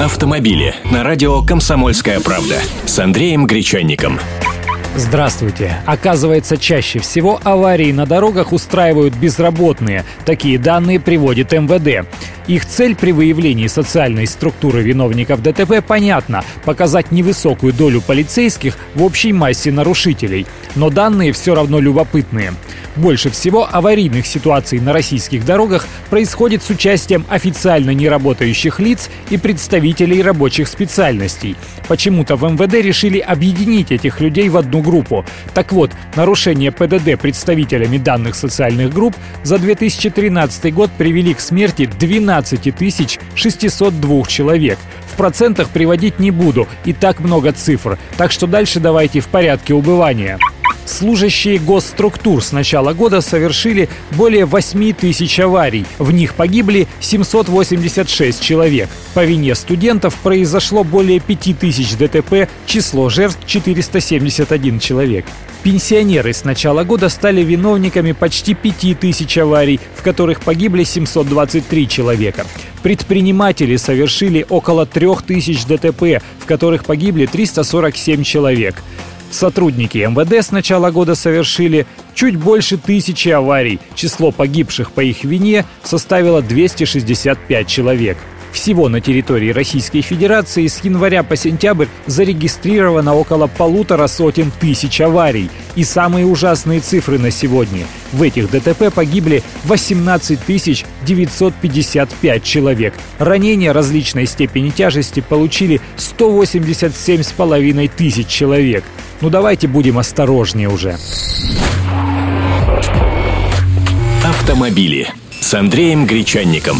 Автомобили на радио «Комсомольская правда» с Андреем Гречанником. Здравствуйте. Оказывается, чаще всего аварии на дорогах устраивают безработные. Такие данные приводит МВД. Их цель при выявлении социальной структуры виновников ДТП понятна – показать невысокую долю полицейских в общей массе нарушителей. Но данные все равно любопытные. Больше всего аварийных ситуаций на российских дорогах происходит с участием официально неработающих лиц и представителей рабочих специальностей. Почему-то в МВД решили объединить этих людей в одну группу. Так вот, нарушение ПДД представителями данных социальных групп за 2013 год привели к смерти 12 602 человек. В процентах приводить не буду, и так много цифр. Так что дальше давайте в порядке убывания. Служащие госструктур с начала года совершили более 8 тысяч аварий. В них погибли 786 человек. По вине студентов произошло более 5 тысяч ДТП, число жертв 471 человек. Пенсионеры с начала года стали виновниками почти 5 тысяч аварий, в которых погибли 723 человека. Предприниматели совершили около 3 тысяч ДТП, в которых погибли 347 человек. Сотрудники МВД с начала года совершили чуть больше тысячи аварий. Число погибших по их вине составило 265 человек. Всего на территории Российской Федерации с января по сентябрь зарегистрировано около полутора сотен тысяч аварий. И самые ужасные цифры на сегодня. В этих ДТП погибли 18 955 человек. Ранения различной степени тяжести получили 187,5 тысяч человек. Ну давайте будем осторожнее уже. Автомобили с Андреем Гречанником.